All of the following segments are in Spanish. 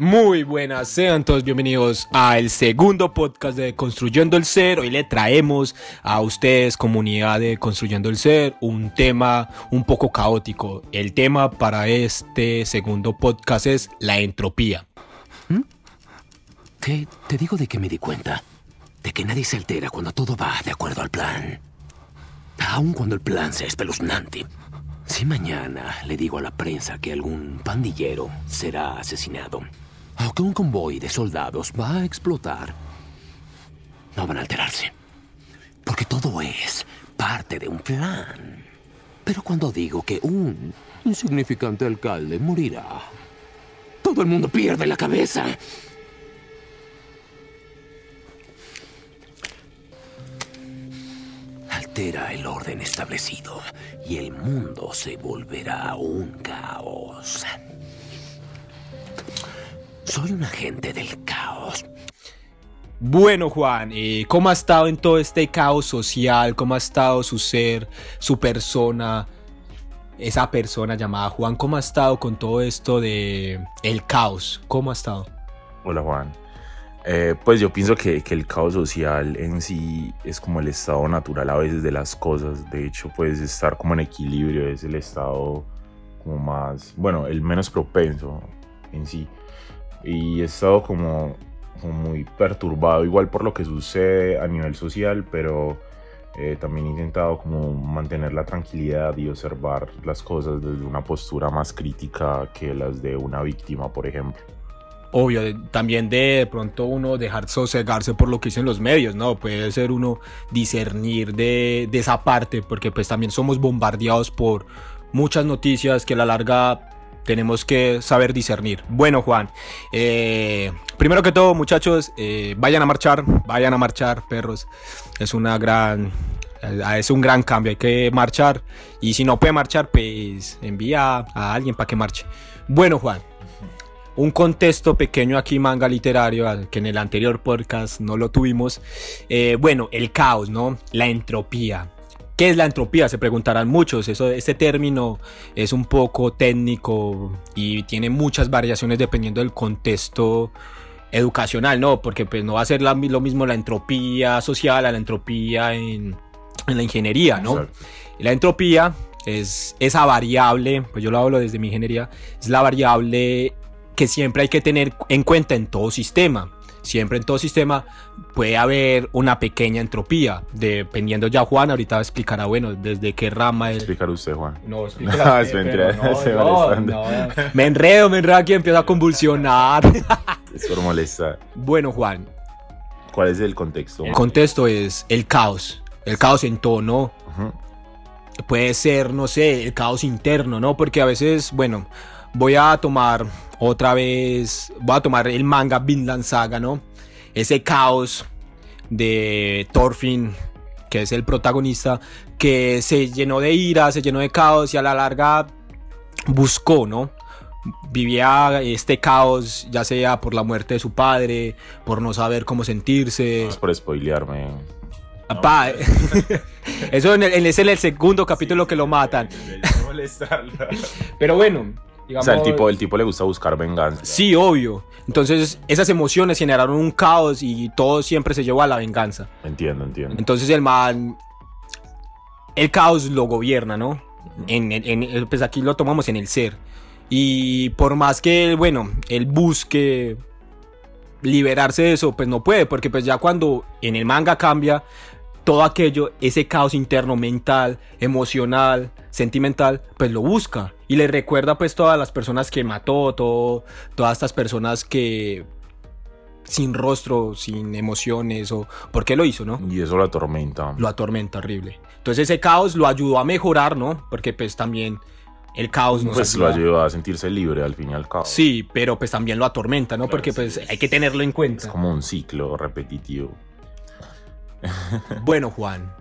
Muy buenas, sean todos bienvenidos al segundo podcast de Construyendo el Ser. Hoy le traemos a ustedes, comunidad de Construyendo el Ser, un tema un poco caótico. El tema para este segundo podcast es la entropía. ¿Mm? ¿Qué te digo de que me di cuenta? De que nadie se altera cuando todo va de acuerdo al plan. Aun cuando el plan sea espeluznante. Si mañana le digo a la prensa que algún pandillero será asesinado, o que un convoy de soldados va a explotar, no van a alterarse. Porque todo es parte de un plan. Pero cuando digo que un insignificante alcalde morirá, todo el mundo pierde la cabeza. Altera el orden establecido y el mundo se volverá un caos. Soy un agente del caos. Bueno, Juan, eh, ¿cómo ha estado en todo este caos social? ¿Cómo ha estado su ser, su persona, esa persona llamada Juan? ¿Cómo ha estado con todo esto de el caos? ¿Cómo ha estado? Hola, Juan. Eh, pues yo pienso que, que, el caos social en sí es como el estado natural a veces de las cosas. De hecho, puedes estar como en equilibrio, es el estado como más, bueno, el menos propenso en sí y he estado como, muy perturbado, igual por lo que sucede a nivel social, pero eh, también he intentado como mantener la tranquilidad y observar las cosas desde una postura más crítica que las de una víctima, por ejemplo. Obvio, también de, pronto uno dejar sosegarse por lo que dicen los medios, ¿no? Puede ser uno discernir de, de esa parte, porque pues también somos bombardeados por muchas noticias que a la larga tenemos que saber discernir. Bueno, Juan, eh, primero que todo, muchachos, eh, vayan a marchar, vayan a marchar, perros. Es una gran, eh, es un gran cambio, hay que marchar. Y si no puede marchar, pues envía a alguien para que marche. Bueno, Juan, un contexto pequeño aquí, manga literario, que en el anterior podcast no lo tuvimos. bueno, el caos, ¿no? La entropía. ¿Qué es la entropía? Se preguntarán muchos. Eso, este término es un poco técnico y tiene muchas variaciones dependiendo del contexto educacional, ¿no? Porque pues no va a ser lo mismo la entropía social a la entropía en, la ingeniería, ¿no? La entropía es esa variable, pues yo lo hablo desde mi ingeniería, es la variable que siempre hay que tener en cuenta en todo sistema siempre en todo sistema puede haber una pequeña entropía, dependiendo ya Juan, ahorita explicará, bueno, desde qué rama es. Explicar usted, Juan. No, no, no, no, Me enredo, me enredo aquí, empiezo a convulsionar. es por molestar. Bueno, Juan. ¿Cuál es el contexto? El contexto es el caos, el caos en todo, ¿no? Puede ser, no sé, el caos interno, ¿no? Porque a veces, bueno, voy a tomar otra vez, voy a tomar el manga Vinland Saga, ¿no? Ese caos de Thorfinn, que es el protagonista, que se llenó de ira, se llenó de caos y a la larga buscó, ¿no? Vivía este caos, ya sea por la muerte de su padre, por no saber cómo sentirse. es por spoilearme. eso en es el segundo capítulo que lo matan. Pero bueno, o sea, el tipo, el tipo le gusta buscar venganza. Sí, obvio. Entonces, esas emociones generaron un caos y todo siempre se llevó a la venganza. Entiendo, entiendo. Entonces, el mal. El caos lo gobierna, ¿no? En, pues aquí lo tomamos en el ser. Y por más que, bueno, él busque liberarse de eso, pues no puede, porque pues ya cuando en el manga cambia, todo aquello, ese caos interno mental, emocional, sentimental, pues lo busca y le recuerda pues todas las personas que mató, todo, todas estas personas que sin rostro, sin emociones o por qué lo hizo, ¿no? Y eso lo atormenta. Lo atormenta horrible. Entonces ese caos lo ayudó a mejorar, ¿no? Porque pues también el caos nos pues lo ayuda a sentirse libre al fin y al cabo. Sí, pero pues también lo atormenta, ¿no? Porque pues hay que tenerlo en cuenta. Es como un ciclo repetitivo. Bueno, Juan,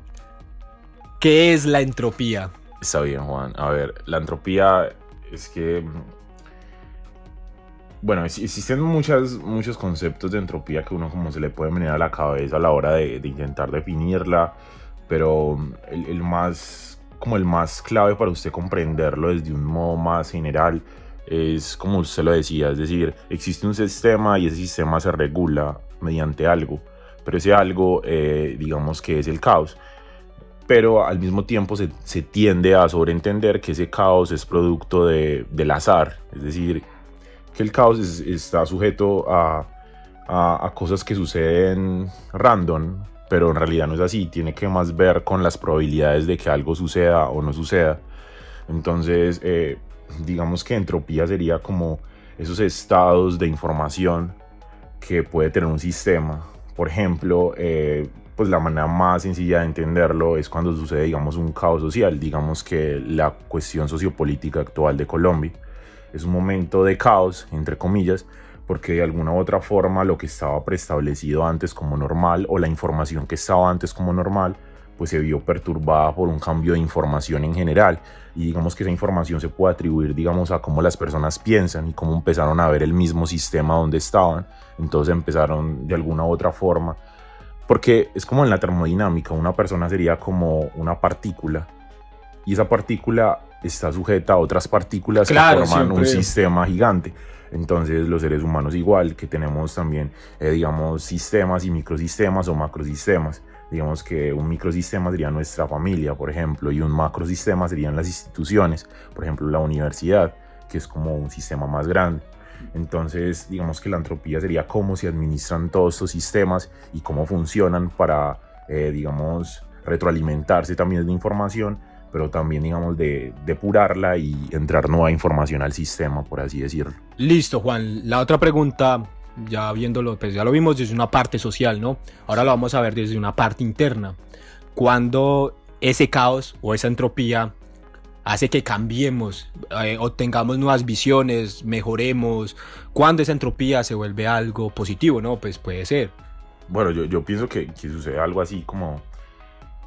¿qué es la entropía? Está bien, Juan. A ver, la entropía es que... Bueno, existen muchas, muchos conceptos de entropía que uno como se le puede venir a la cabeza a la hora de, intentar definirla, pero el, más, como el más clave para usted comprenderlo desde un modo más general es como usted lo decía, es decir, existe un sistema y ese sistema se regula mediante algo, pero ese algo eh, digamos que es el caos. Pero al mismo tiempo se, se tiende a sobreentender que ese caos es producto de, del azar, es decir, que el caos está sujeto a, a, a cosas que suceden random, pero en realidad no es así, tiene que más ver con las probabilidades de que algo suceda o no suceda. Entonces, eh, digamos que entropía sería como esos estados de información que puede tener un sistema. Por ejemplo, eh, pues la manera más sencilla de entenderlo es cuando sucede, digamos, un caos social. Digamos que la cuestión sociopolítica actual de Colombia es un momento de caos, entre comillas, porque de alguna u otra forma lo que estaba preestablecido antes como normal o la información que estaba antes como normal pues se vio perturbada por un cambio de información en general. Y digamos que esa información se puede atribuir digamos a cómo las personas piensan y cómo empezaron a ver el mismo sistema donde estaban. Entonces empezaron de alguna u otra forma. Porque es como en la termodinámica una persona sería como una partícula y esa partícula está sujeta a otras partículas que forman un sistema gigante. Entonces los seres humanos igual, que tenemos también, eh, digamos, sistemas y microsistemas o macrosistemas. Digamos que un microsistema sería nuestra familia, por ejemplo, y un macrosistema serían las instituciones, por ejemplo, la universidad, que es como un sistema más grande. Entonces, digamos que la entropía sería cómo se administran todos estos sistemas y cómo funcionan para, eh, digamos, retroalimentarse también de información pero también, digamos, de depurarla y entrar nueva información al sistema, por así decirlo. Listo, Juan. La otra pregunta, ya viéndolo, pues ya lo vimos desde una parte social, ¿no? Ahora lo vamos a ver desde una parte interna. Cuando ese caos o esa entropía hace que cambiemos, eh, obtengamos nuevas visiones, mejoremos, cuando esa entropía se vuelve algo positivo, ¿no? Pues puede ser. Bueno, yo, yo pienso que, que sucede algo así como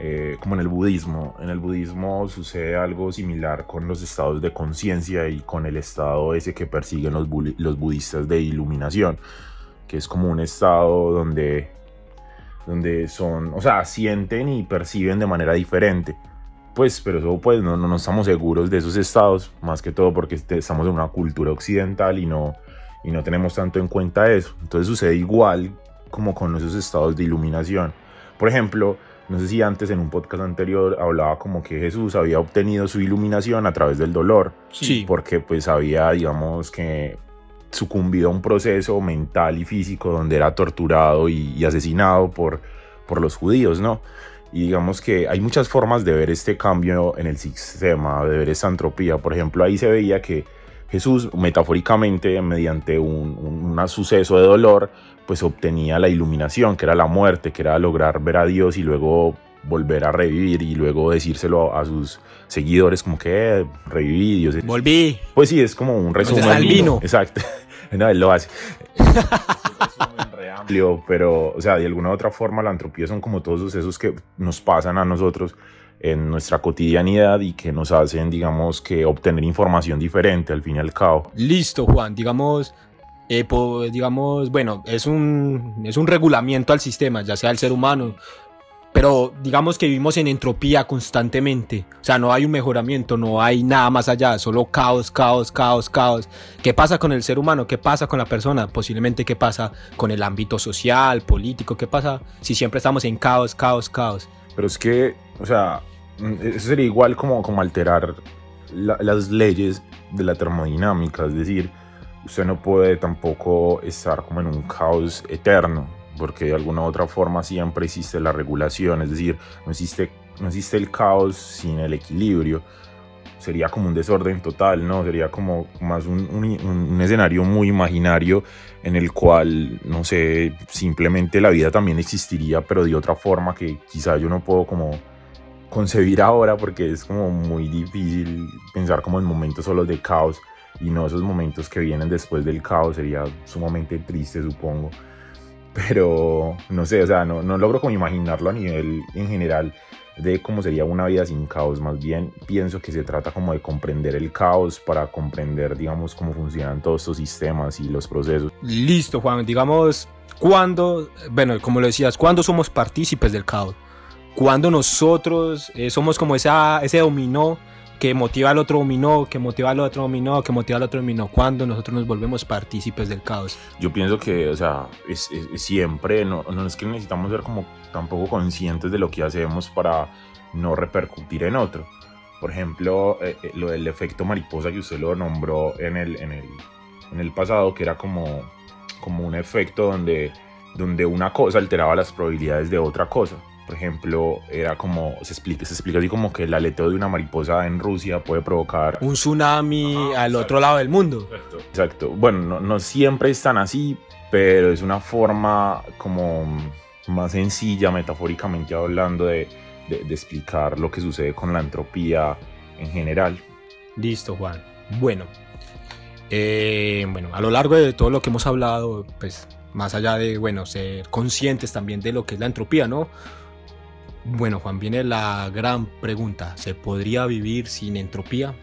eh, como en el budismo. En el budismo sucede algo similar con los estados de conciencia y con el estado ese que persiguen los, los budistas de iluminación, que es como un estado donde, donde son, o sea, sienten y perciben de manera diferente. Pues, pero eso pues no, no, estamos seguros de esos estados, más que todo porque este, estamos en una cultura occidental y no, y no tenemos tanto en cuenta eso. Entonces sucede igual como con esos estados de iluminación. Por ejemplo, no sé si antes en un podcast anterior hablaba como que Jesús había obtenido su iluminación a través del dolor. Sí. Porque pues había, digamos, que sucumbido a un proceso mental y físico donde era torturado y, asesinado por, por los judíos, ¿no? Y digamos que hay muchas formas de ver este cambio en el sistema, de ver esa entropía. Por ejemplo, ahí se veía que Jesús, metafóricamente, mediante un, un, suceso de dolor, pues obtenía la iluminación, que era la muerte, que era lograr ver a Dios y luego volver a revivir y luego decírselo a sus seguidores como que eh, reviví, Dios. Volví. Pues sí, es como un resumen. Está el vino. Exacto. No, él lo hace. amplio, pero, o sea, de alguna u otra forma la entropía son como todos esos sucesos que nos pasan a nosotros en nuestra cotidianidad y que nos hacen, digamos, que obtener información diferente al fin y al cabo. Listo, Juan, digamos, eh, digamos, bueno, es un, es un regulamiento al sistema, ya sea el ser humano, pero digamos que vivimos en entropía constantemente, o sea, no hay un mejoramiento, no hay nada más allá, solo caos, caos, caos, caos. ¿Qué pasa con el ser humano? ¿Qué pasa con la persona? Posiblemente qué pasa con el ámbito social, político, qué pasa si siempre estamos en caos, caos, caos. Pero es que, o sea, eso sería igual como, como alterar las leyes de la termodinámica, es decir, usted no puede tampoco estar como en un caos eterno, porque de alguna u otra forma siempre existe la regulación, es decir, no existe, no existe el caos sin el equilibrio, sería como un desorden total, ¿no? Sería como más un, un, un, escenario muy imaginario en el cual, no sé, simplemente la vida también existiría, pero de otra forma que quizá yo no puedo como concebir ahora porque es como muy difícil pensar como en momentos solo de caos y no esos momentos que vienen después del caos sería sumamente triste supongo. Pero no sé o sea no, no logro como imaginarlo a nivel en general de cómo sería una vida sin caos. Más bien pienso que se trata como de comprender el caos para comprender digamos cómo funcionan todos estos sistemas y los procesos. Listo Juan. Digamos cuando bueno como lo decías cuando somos partícipes del caos cuando nosotros eh, somos como esa, ese dominó que motiva al otro dominó, que motiva al otro dominó, que motiva al otro dominó, cuando nosotros nos volvemos partícipes del caos. Yo pienso que, o sea, es, siempre, no, no es que necesitamos ser como tampoco conscientes de lo que hacemos para no repercutir en otro. Por ejemplo, eh, eh, lo del efecto mariposa que usted lo nombró en el, en el, en el pasado, que era como, como un efecto donde, donde una cosa alteraba las probabilidades de otra cosa. Por ejemplo, era como, se explica, se explica así como que el aleteo de una mariposa en Rusia puede provocar... Un tsunami al otro lado del mundo. Exacto. Bueno, no, no siempre es tan así, pero es una forma como más sencilla, metafóricamente hablando, de, de, explicar lo que sucede con la entropía en general. Listo, Juan. Bueno, eh, bueno, a lo largo de todo lo que hemos hablado, pues más allá de, bueno, ser conscientes también de lo que es la entropía, ¿no? Bueno, Juan, viene la gran pregunta. ¿Se podría vivir sin entropía?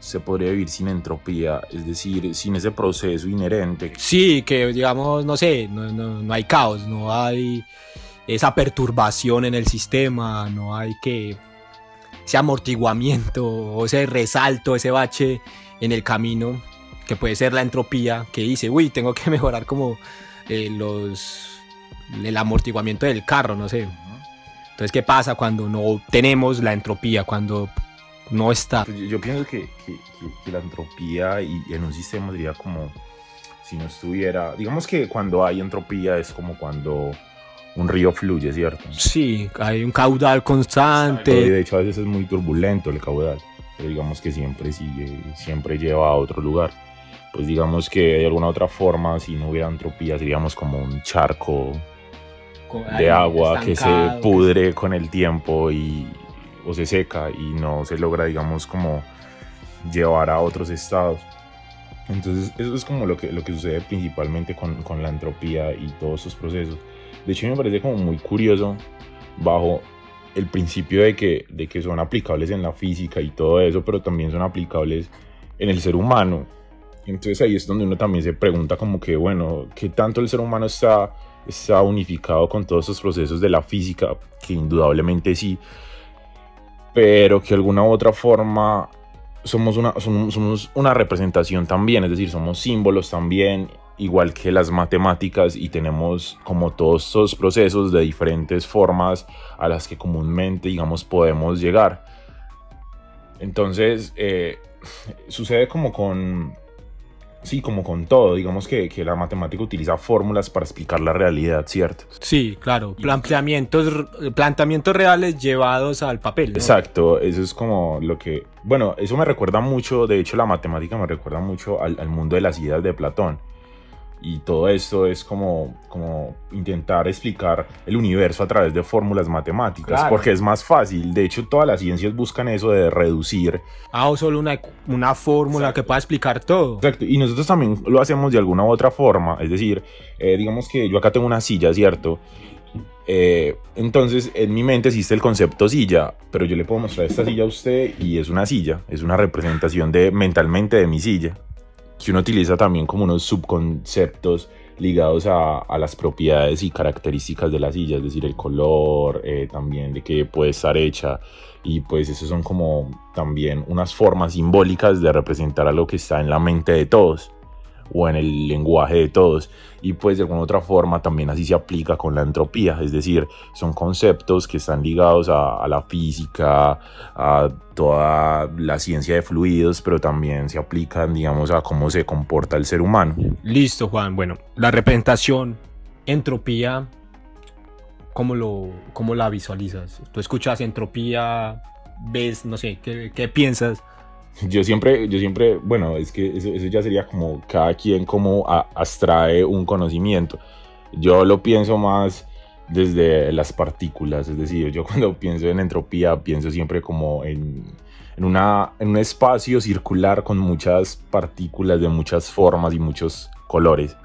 Se podría vivir sin entropía, es decir, sin ese proceso inherente. Sí, que digamos, no sé, no, no hay caos, no hay esa perturbación en el sistema, no hay que ese amortiguamiento o ese resalto, ese bache en el camino, que puede ser la entropía, que dice, uy, tengo que mejorar como eh, los, el amortiguamiento del carro, no sé. Entonces, ¿qué pasa cuando no tenemos la entropía, cuando no está? Pues yo, pienso que, la entropía y, en un sistema sería como si no estuviera, digamos que cuando hay entropía es como cuando un río fluye, ¿cierto? Sí, hay un caudal constante. de hecho, a veces es muy turbulento el caudal, pero digamos que siempre sigue, siempre lleva a otro lugar. Pues digamos que de alguna otra forma, si no hubiera entropía, seríamos como un charco de agua que se pudre con el tiempo y, o se seca y no se logra, digamos, como llevar a otros estados. Entonces, eso es como lo que, lo que sucede principalmente con, con la entropía y todos esos procesos. De hecho, me parece como muy curioso bajo el principio de que, de que son aplicables en la física y todo eso, pero también son aplicables en el ser humano. Entonces ahí es donde uno también se pregunta como que, bueno, ¿qué tanto el ser humano está, está unificado con todos esos procesos de la física? Que indudablemente sí, pero que de alguna u otra forma somos una, somos una representación también, es decir, somos símbolos también igual que las matemáticas y tenemos como todos estos procesos de diferentes formas a las que comúnmente, digamos, podemos llegar. Entonces, eh, sucede como con, sí, como con todo, digamos que, que, la matemática utiliza fórmulas para explicar la realidad, ¿cierto? Sí, claro, planteamientos, planteamientos reales llevados al papel. Exacto, eso es como lo que, bueno, eso me recuerda mucho, de hecho la matemática me recuerda mucho al, al mundo de las ideas de Platón y todo esto es como, como intentar explicar el universo a través de fórmulas matemáticas, porque es más fácil. De hecho, todas las ciencias buscan eso de reducir. Ah, o solo una, una fórmula que pueda explicar todo. Exacto, y nosotros también lo hacemos de alguna u otra forma. Es decir, eh, digamos que yo acá tengo una silla, ¿cierto? Eh, entonces, en mi mente existe el concepto silla, pero yo le puedo mostrar esta silla a usted y es una silla, es una representación de mentalmente de mi silla que uno utiliza también como unos subconceptos ligados a, las propiedades y características de la silla, es decir, el color, eh, también de qué puede estar hecha, y pues eso son como también unas formas simbólicas de representar algo que está en la mente de todos o en el lenguaje de todos. Y pues de alguna otra forma también así se aplica con la entropía, es decir, son conceptos que están ligados a, la física, a toda la ciencia de fluidos, pero también se aplican, digamos, a cómo se comporta el ser humano. Listo, Juan. Bueno, la representación, entropía, ¿cómo, lo, cómo la visualizas? Tú escuchas entropía, ves, no sé, ¿qué, qué piensas? Yo siempre, yo siempre, bueno, es que eso, ya sería como cada quien como abstrae un conocimiento. Yo lo pienso más desde las partículas, es decir, yo cuando pienso en entropía pienso siempre como en, en, una, en un espacio circular con muchas partículas de muchas formas y muchos colores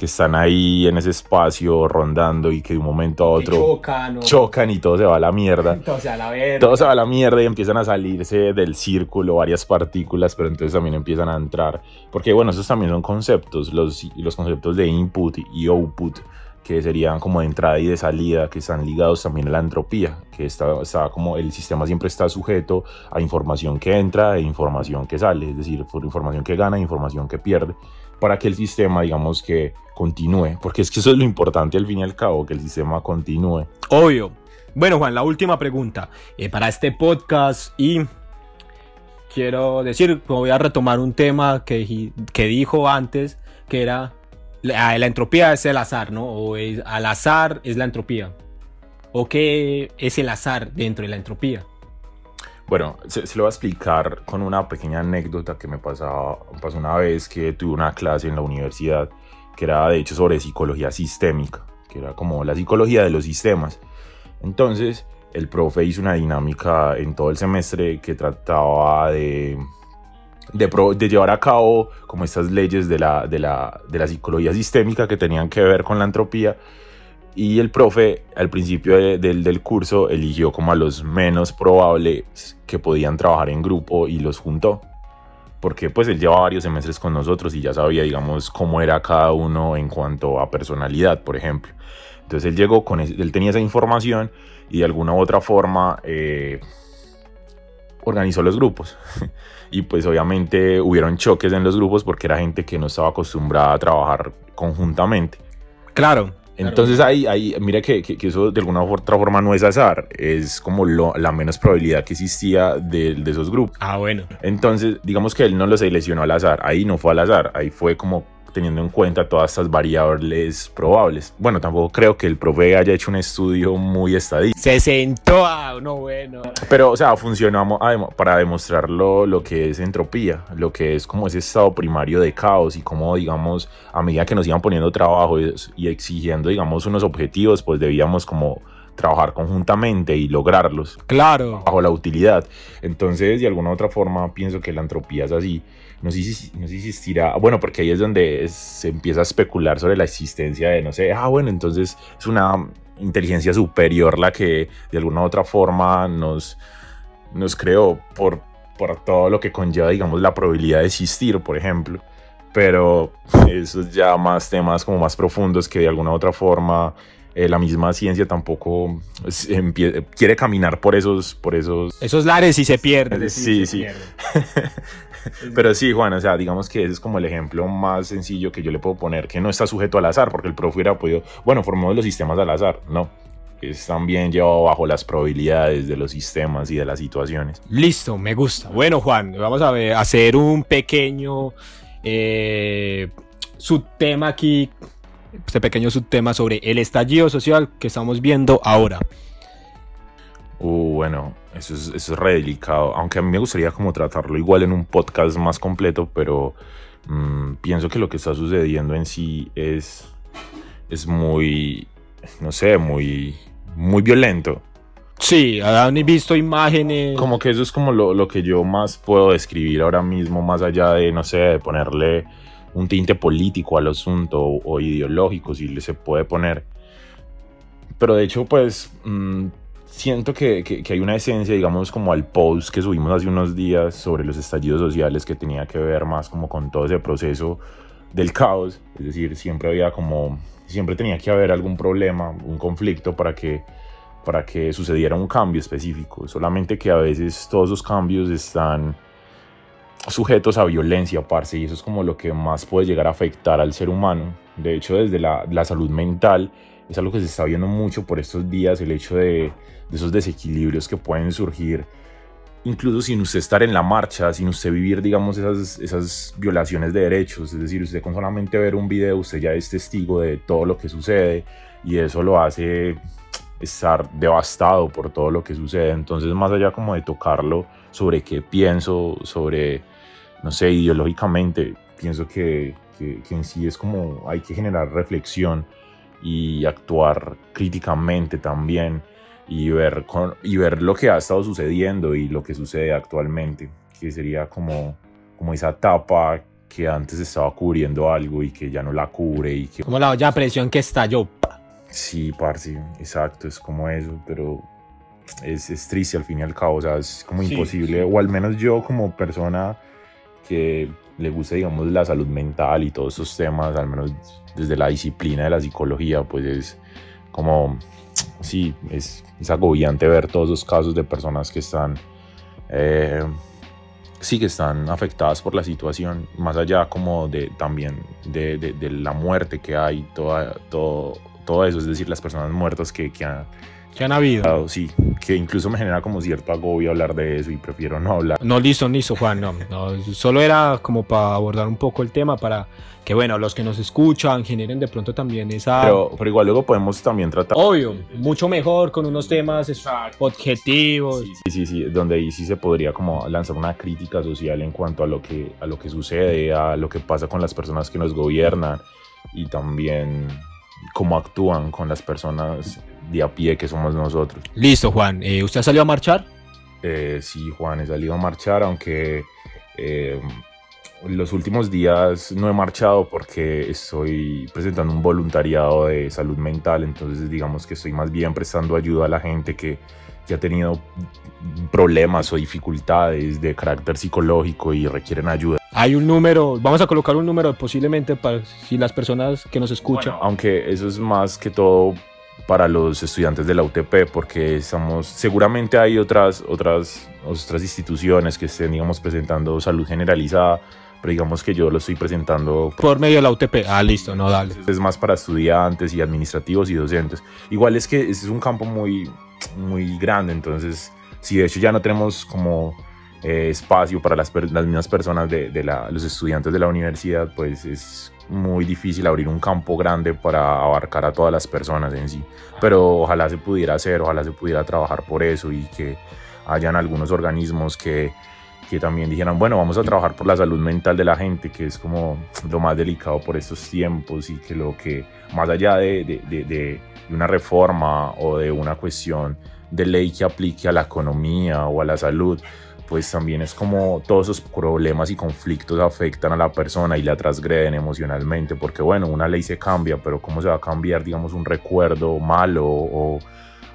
que están ahí en ese espacio rondando y que de un momento a otro chocan, y todo se va a la mierda. todo se va a la mierda. Todo se va a la mierda y empiezan a salirse del círculo varias partículas, pero entonces también empiezan a entrar. Porque bueno, esos también son conceptos, los, los conceptos de input y output que serían como de entrada y de salida, que están ligados también a la entropía, que está, está como el sistema siempre está sujeto a información que entra e información que sale, es decir, por información que gana e información que pierde, para que el sistema, digamos que continúe, porque es que eso es lo importante al fin y al cabo, que el sistema continúe. Obvio. Bueno, Juan, la última pregunta eh, para este podcast y quiero decir, voy a retomar un tema que, que dijo antes, que era la, entropía es el azar, ¿no? O es, al azar es la entropía. ¿O qué es el azar dentro de la entropía? Bueno, se, lo voy a explicar con una pequeña anécdota que me pasaba, pasó una vez que tuve una clase en la universidad que era de hecho sobre psicología sistémica, que era como la psicología de los sistemas. Entonces, el profe hizo una dinámica en todo el semestre que trataba de de, llevar a cabo como estas leyes de la, de, la, de la psicología sistémica que tenían que ver con la entropía. Y el profe al principio del, del curso eligió como a los menos probables que podían trabajar en grupo y los juntó. Porque pues él lleva varios semestres con nosotros y ya sabía, digamos, cómo era cada uno en cuanto a personalidad, por ejemplo. Entonces él llegó con, él tenía esa información y de alguna u otra forma eh, organizó los grupos. y pues obviamente hubieron choques en los grupos porque era gente que no estaba acostumbrada a trabajar conjuntamente. Claro. Entonces ahí, ahí mira que, que, eso de alguna u otra forma no es azar, es como lo, la menos probabilidad que existía de, de, esos grupos. Ah, bueno. Entonces, digamos que él no lo seleccionó al azar, ahí no fue al azar, ahí fue como teniendo en cuenta todas estas variables probables. Bueno, tampoco creo que el profe haya hecho un estudio muy estadístico. Se sentó a uno bueno. Pero, o sea, funcionamos para demostrarlo lo que es entropía, lo que es como ese estado primario de caos y cómo, digamos, a medida que nos iban poniendo trabajo y exigiendo, digamos, unos objetivos, pues debíamos como trabajar conjuntamente y lograrlos. Claro. Bajo la utilidad. Entonces, de alguna otra forma, pienso que la entropía es así. No sé si, no sé si existirá. Bueno, porque ahí es donde se empieza a especular sobre la existencia de, no sé, ah, bueno, entonces es una inteligencia superior la que de alguna u otra forma nos, nos creó por, por todo lo que conlleva, digamos, la probabilidad de existir, por ejemplo. Pero eso es ya más temas como más profundos que de alguna u otra forma eh, la misma ciencia tampoco quiere caminar por esos, por esos... Esos lares y se pierde. Sí, sí. Pero sí, Juan, o sea, digamos que ese es como el ejemplo más sencillo que yo le puedo poner, que no está sujeto al azar, porque el profe hubiera podido, bueno, formamos los sistemas al azar, no. Es también llevado bajo las probabilidades de los sistemas y de las situaciones. Listo, me gusta. Bueno, Juan, vamos a hacer un pequeño eh, subtema aquí este pequeño subtema sobre el estallido social que estamos viendo ahora. Uh, bueno, eso es, eso es re delicado, aunque a mí me gustaría como tratarlo igual en un podcast más completo, pero mm, pienso que lo que está sucediendo en sí es, es muy, no sé, muy, muy violento. Sí, han visto imágenes. Como que eso es como lo, lo, que yo más puedo describir ahora mismo, más allá de, no sé, de ponerle un tinte político al asunto o, ideológico, si se puede poner. Pero de hecho, pues mm, siento que, que, hay una esencia, digamos, como al post que subimos hace unos días sobre los estallidos sociales que tenía que ver más como con todo ese proceso del caos. Es decir, siempre había como, siempre tenía que haber algún problema, un conflicto para que para que sucediera un cambio específico, solamente que a veces todos esos cambios están sujetos a violencia, parce, y eso es como lo que más puede llegar a afectar al ser humano. De hecho, desde la, la salud mental es algo que se está viendo mucho por estos días, el hecho de, de, esos desequilibrios que pueden surgir, incluso sin usted estar en la marcha, sin usted vivir, digamos, esas, esas violaciones de derechos. Es decir, usted con solamente ver un video, usted ya es testigo de todo lo que sucede y eso lo hace estar devastado por todo lo que sucede. Entonces, más allá como de tocarlo sobre qué pienso, sobre no sé, ideológicamente, pienso que, que, en sí es como hay que generar reflexión y actuar críticamente también y ver, con, y ver lo que ha estado sucediendo y lo que sucede actualmente, que sería como, como esa etapa que antes estaba cubriendo algo y que ya no la cubre y que... Como la olla presión que estalló. Sí, parce, exacto, es como eso, pero es, es, triste al fin y al cabo, o sea, es como imposible, o al menos yo como persona que le guste, digamos, la salud mental y todos esos temas, al menos desde la disciplina de la psicología, pues es como, sí, es, es agobiante ver todos esos casos de personas que están, eh, sí, que están afectadas por la situación, más allá como de también de, de, de la muerte que hay, toda, todo, todo eso, es decir, las personas muertas que, que han que han habido. Sí, que incluso me genera como cierto agobio hablar de eso y prefiero no hablar. No, listo, listo, Juan, no, no solo era como para abordar un poco el tema, para que, bueno, los que nos escuchan generen de pronto también esa... Pero, pero igual luego podemos también tratar... Obvio, mucho mejor con unos temas objetivos. Sí, sí, sí, donde ahí sí se podría como lanzar una crítica social en cuanto a lo que, a lo que sucede, a lo que pasa con las personas que nos gobiernan y también cómo actúan con las personas de a pie que somos nosotros. Listo, Juan. Eh, ¿Usted salió a marchar? Eh, sí, Juan, he salido a marchar, aunque eh, los últimos días no he marchado porque estoy presentando un voluntariado de salud mental, entonces digamos que estoy más bien prestando ayuda a la gente que, que ha tenido problemas o dificultades de carácter psicológico y requieren ayuda. Hay un número, vamos a colocar un número posiblemente para si las personas que nos escuchan. Bueno, aunque eso es más que todo para los estudiantes de la UTP porque estamos seguramente hay otras otras otras instituciones que estén digamos presentando salud generalizada pero digamos que yo lo estoy presentando por medio de la UTP ah listo no dale. Es más para estudiantes y administrativos y docentes. Igual es que es un campo muy muy grande entonces si de hecho ya no tenemos como eh, espacio para las, las mismas personas de, de la, los estudiantes de la universidad pues es muy difícil abrir un campo grande para abarcar a todas las personas en sí. Pero ojalá se pudiera hacer, ojalá se pudiera trabajar por eso y que hayan algunos organismos que, que también dijeran, bueno, vamos a trabajar por la salud mental de la gente, que es como lo más delicado por estos tiempos y que lo que, más allá de, de, de, una reforma o de una cuestión de ley que aplique a la economía o a la salud, pues también es como todos esos problemas y conflictos afectan a la persona y la transgreden emocionalmente, porque bueno, una ley se cambia, pero ¿cómo se va a cambiar, digamos, un recuerdo malo o,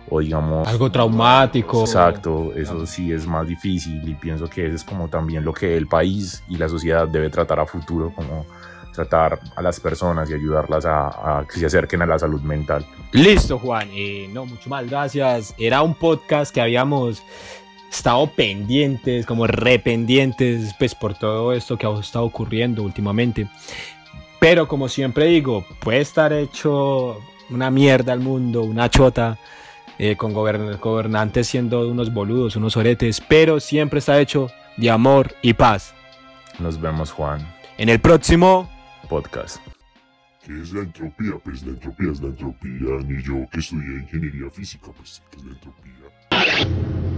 o digamos... Algo traumático. Exacto, eso sí es más difícil y pienso que eso es como también lo que el país y la sociedad debe tratar a futuro, como tratar a las personas y ayudarlas a, a, que se acerquen a la salud mental. Listo, Juan. Eh, no, mucho más gracias. Era un podcast que habíamos estado pendientes, como rependientes, pues por todo esto que ha estado ocurriendo últimamente. Pero como siempre digo, puede estar hecho una mierda al mundo, una chota, eh, con gobern gobernantes siendo unos boludos, unos oretes, pero siempre está hecho de amor y paz. Nos vemos, Juan. En el próximo podcast. ¿Qué es la entropía? Pues la entropía es la entropía, ni yo que estudié ingeniería física, pues, ¿qué es la entropía?